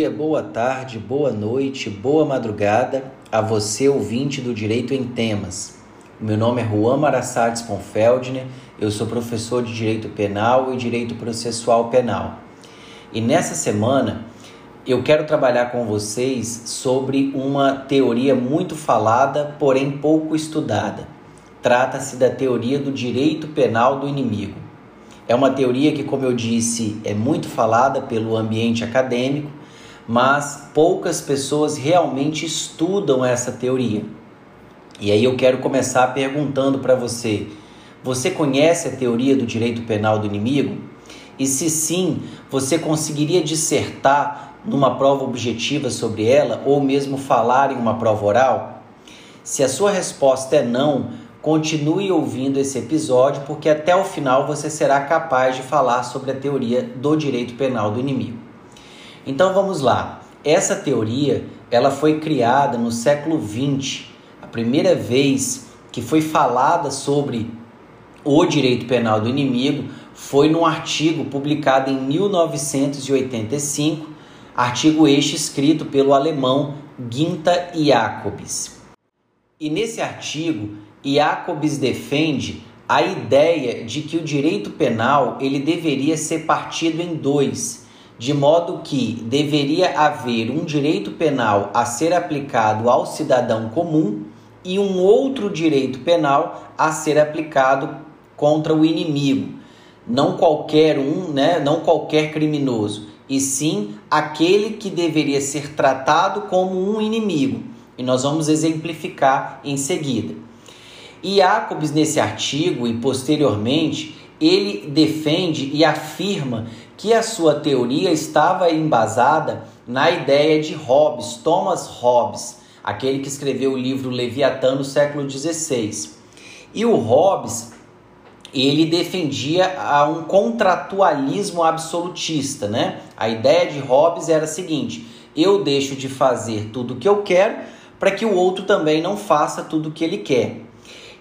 Dia, boa tarde, boa noite, boa madrugada a você, ouvinte do Direito em Temas. Meu nome é Juan Marassades Ponfeldner, eu sou professor de Direito Penal e Direito Processual Penal. E nessa semana eu quero trabalhar com vocês sobre uma teoria muito falada, porém pouco estudada. Trata-se da teoria do direito penal do inimigo. É uma teoria que, como eu disse, é muito falada pelo ambiente acadêmico, mas poucas pessoas realmente estudam essa teoria. E aí eu quero começar perguntando para você: você conhece a teoria do direito penal do inimigo? E se sim, você conseguiria dissertar numa prova objetiva sobre ela ou mesmo falar em uma prova oral? Se a sua resposta é não, Continue ouvindo esse episódio, porque até o final você será capaz de falar sobre a teoria do direito penal do inimigo. Então vamos lá. Essa teoria ela foi criada no século XX. A primeira vez que foi falada sobre o direito penal do inimigo foi num artigo publicado em 1985, artigo este escrito pelo alemão Ginta Jacobs. E nesse artigo Jacobs defende a ideia de que o direito penal ele deveria ser partido em dois, de modo que deveria haver um direito penal a ser aplicado ao cidadão comum e um outro direito penal a ser aplicado contra o inimigo, não qualquer um, né, não qualquer criminoso, e sim aquele que deveria ser tratado como um inimigo. E nós vamos exemplificar em seguida. E Jacobs, nesse artigo e posteriormente, ele defende e afirma que a sua teoria estava embasada na ideia de Hobbes, Thomas Hobbes, aquele que escreveu o livro Leviatã no século XVI. E o Hobbes, ele defendia um contratualismo absolutista, né? A ideia de Hobbes era a seguinte: eu deixo de fazer tudo o que eu quero para que o outro também não faça tudo o que ele quer.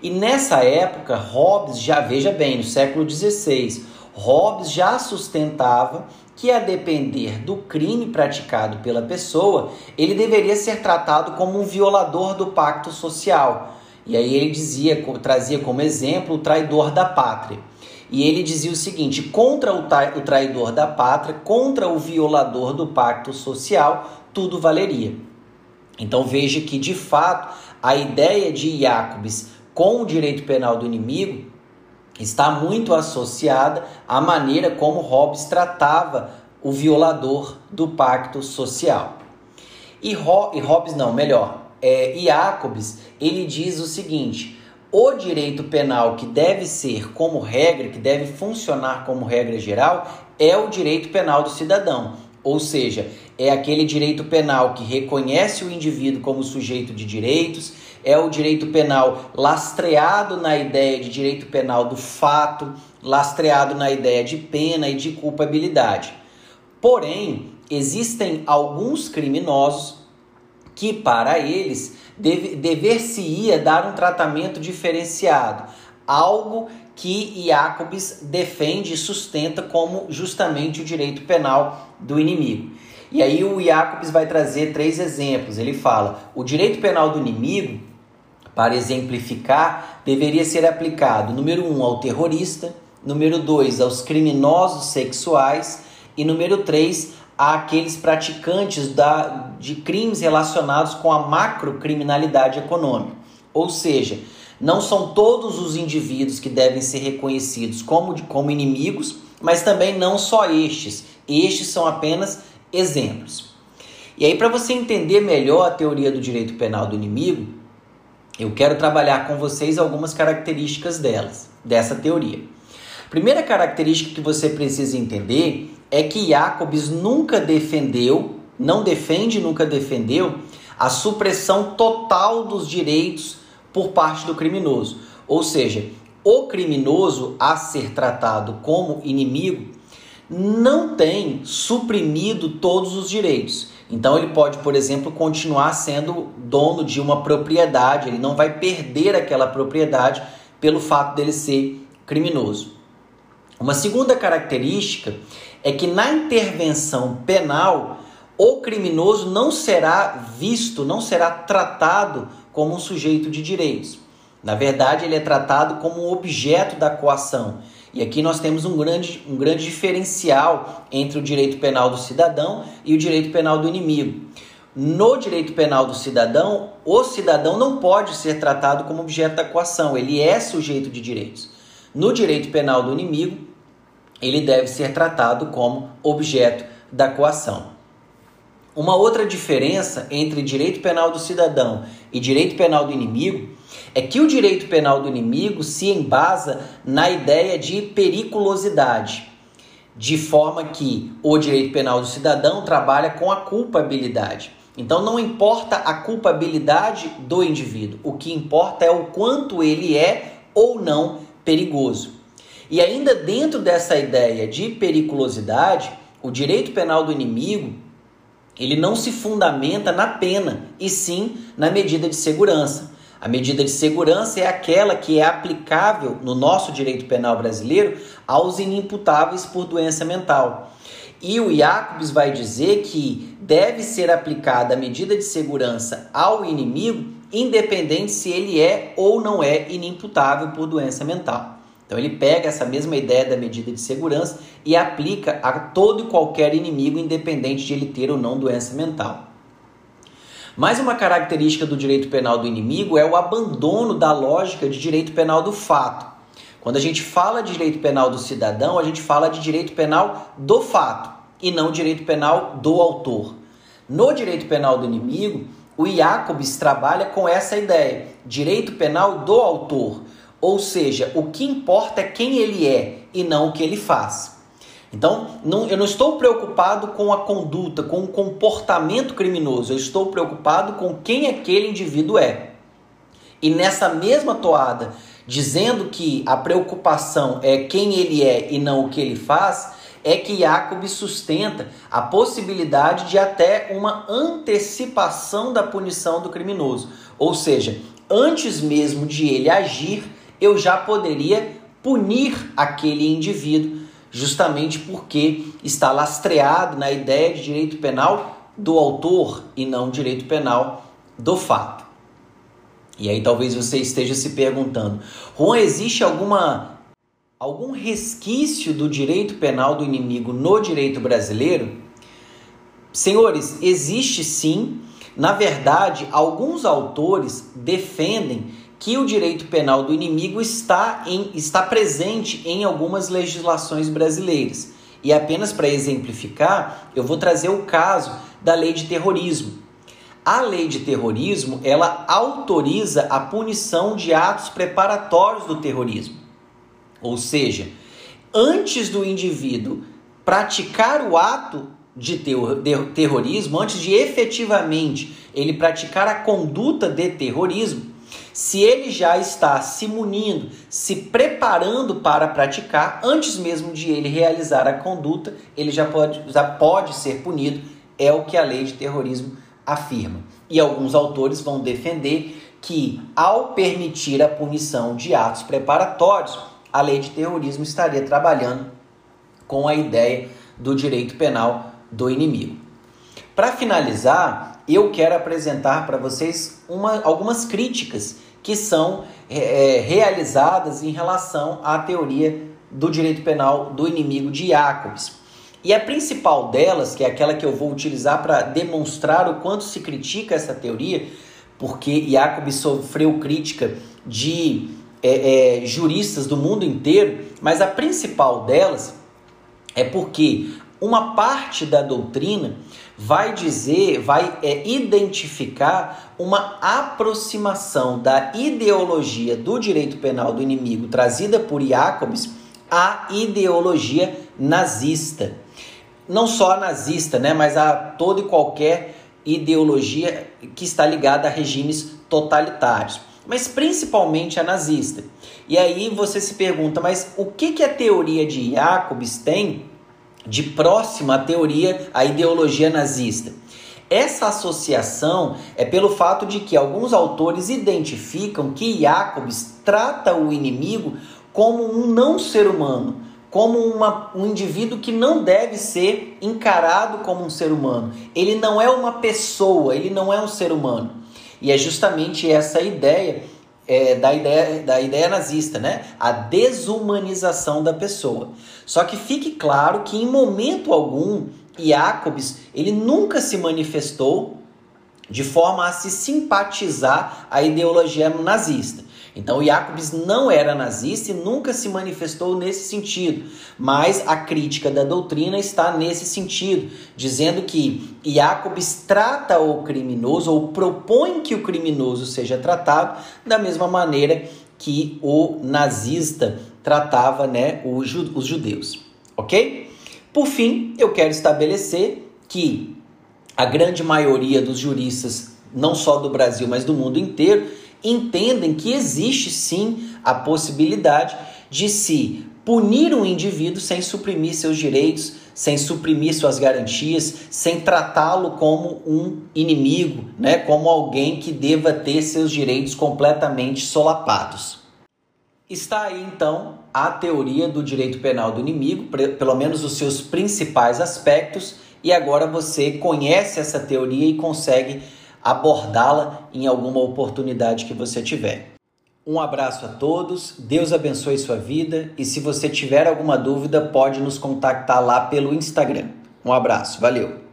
E nessa época, Hobbes já, veja bem, no século XVI, Hobbes já sustentava que, a depender do crime praticado pela pessoa, ele deveria ser tratado como um violador do pacto social. E aí ele dizia, trazia como exemplo o traidor da pátria. E ele dizia o seguinte: contra o traidor da pátria, contra o violador do pacto social, tudo valeria. Então veja que, de fato, a ideia de Jacobs com o direito penal do inimigo está muito associada à maneira como Hobbes tratava o violador do pacto social. E, Ho e Hobbes não, melhor, é, Jacobs, ele diz o seguinte: o direito penal que deve ser como regra, que deve funcionar como regra geral, é o direito penal do cidadão. Ou seja, é aquele direito penal que reconhece o indivíduo como sujeito de direitos, é o direito penal lastreado na ideia de direito penal do fato, lastreado na ideia de pena e de culpabilidade. Porém, existem alguns criminosos que, para eles, deve, dever-se-ia dar um tratamento diferenciado, algo que Jacobs defende e sustenta como justamente o direito penal do inimigo. E aí o Jacobs vai trazer três exemplos. Ele fala: o direito penal do inimigo para exemplificar, deveria ser aplicado, número um, ao terrorista, número dois, aos criminosos sexuais e número três, àqueles praticantes da, de crimes relacionados com a macrocriminalidade econômica. Ou seja, não são todos os indivíduos que devem ser reconhecidos como, como inimigos, mas também não só estes. Estes são apenas exemplos. E aí, para você entender melhor a teoria do direito penal do inimigo, eu quero trabalhar com vocês algumas características delas, dessa teoria. Primeira característica que você precisa entender é que Jacobs nunca defendeu, não defende, nunca defendeu a supressão total dos direitos por parte do criminoso. Ou seja, o criminoso a ser tratado como inimigo não tem suprimido todos os direitos. Então ele pode, por exemplo, continuar sendo dono de uma propriedade, ele não vai perder aquela propriedade pelo fato dele ser criminoso. Uma segunda característica é que na intervenção penal o criminoso não será visto, não será tratado como um sujeito de direitos. Na verdade, ele é tratado como um objeto da coação. E aqui nós temos um grande, um grande diferencial entre o direito penal do cidadão e o direito penal do inimigo. No direito penal do cidadão, o cidadão não pode ser tratado como objeto da coação, ele é sujeito de direitos. No direito penal do inimigo, ele deve ser tratado como objeto da coação. Uma outra diferença entre direito penal do cidadão e direito penal do inimigo é que o direito penal do inimigo se embasa na ideia de periculosidade, de forma que o direito penal do cidadão trabalha com a culpabilidade. Então não importa a culpabilidade do indivíduo, o que importa é o quanto ele é ou não perigoso. E ainda dentro dessa ideia de periculosidade, o direito penal do inimigo ele não se fundamenta na pena, e sim na medida de segurança. A medida de segurança é aquela que é aplicável no nosso direito penal brasileiro aos inimputáveis por doença mental. E o Jacobs vai dizer que deve ser aplicada a medida de segurança ao inimigo, independente se ele é ou não é inimputável por doença mental. Então ele pega essa mesma ideia da medida de segurança e aplica a todo e qualquer inimigo, independente de ele ter ou não doença mental. Mais uma característica do direito penal do inimigo é o abandono da lógica de direito penal do fato. Quando a gente fala de direito penal do cidadão, a gente fala de direito penal do fato e não direito penal do autor. No direito penal do inimigo, o Jacobs trabalha com essa ideia, direito penal do autor. Ou seja, o que importa é quem ele é e não o que ele faz. Então, não, eu não estou preocupado com a conduta, com o comportamento criminoso, eu estou preocupado com quem aquele indivíduo é. E nessa mesma toada, dizendo que a preocupação é quem ele é e não o que ele faz, é que Jacob sustenta a possibilidade de até uma antecipação da punição do criminoso. Ou seja, antes mesmo de ele agir, eu já poderia punir aquele indivíduo, justamente porque está lastreado na ideia de direito penal do autor e não direito penal do fato. E aí talvez você esteja se perguntando: Juan, existe alguma algum resquício do direito penal do inimigo no direito brasileiro? Senhores, existe sim. Na verdade, alguns autores defendem que o direito penal do inimigo está, em, está presente em algumas legislações brasileiras. E apenas para exemplificar, eu vou trazer o caso da lei de terrorismo. A lei de terrorismo, ela autoriza a punição de atos preparatórios do terrorismo. Ou seja, antes do indivíduo praticar o ato de terrorismo, antes de efetivamente ele praticar a conduta de terrorismo, se ele já está se munindo, se preparando para praticar, antes mesmo de ele realizar a conduta, ele já pode, já pode ser punido, é o que a lei de terrorismo afirma. E alguns autores vão defender que, ao permitir a punição de atos preparatórios, a lei de terrorismo estaria trabalhando com a ideia do direito penal do inimigo. Para finalizar, eu quero apresentar para vocês uma, algumas críticas que são é, é, realizadas em relação à teoria do direito penal do inimigo de Jacobs. E a principal delas, que é aquela que eu vou utilizar para demonstrar o quanto se critica essa teoria, porque Jacobs sofreu crítica de é, é, juristas do mundo inteiro, mas a principal delas é porque uma parte da doutrina vai dizer, vai é, identificar uma aproximação da ideologia do direito penal do inimigo trazida por Jacobs à ideologia nazista. Não só a nazista, né, mas a toda e qualquer ideologia que está ligada a regimes totalitários, mas principalmente a nazista. E aí você se pergunta, mas o que, que a teoria de Jacobs tem de próxima à teoria, à ideologia nazista. Essa associação é pelo fato de que alguns autores identificam que Jacobs trata o inimigo como um não ser humano, como uma, um indivíduo que não deve ser encarado como um ser humano. Ele não é uma pessoa, ele não é um ser humano. E é justamente essa ideia é, da, ideia, da ideia nazista, né? A desumanização da pessoa. Só que fique claro que em momento algum Jacobs ele nunca se manifestou de forma a se simpatizar a ideologia nazista. Então, Jacobs não era nazista e nunca se manifestou nesse sentido, mas a crítica da doutrina está nesse sentido, dizendo que Jacobs trata o criminoso ou propõe que o criminoso seja tratado da mesma maneira que o nazista tratava né, os judeus. Ok? Por fim, eu quero estabelecer que a grande maioria dos juristas, não só do Brasil, mas do mundo inteiro, entendem que existe sim a possibilidade de se punir um indivíduo sem suprimir seus direitos, sem suprimir suas garantias, sem tratá-lo como um inimigo, né, como alguém que deva ter seus direitos completamente solapados. Está aí então a teoria do direito penal do inimigo, pelo menos os seus principais aspectos, e agora você conhece essa teoria e consegue abordá-la em alguma oportunidade que você tiver. Um abraço a todos, Deus abençoe sua vida e se você tiver alguma dúvida, pode nos contactar lá pelo Instagram. Um abraço, valeu!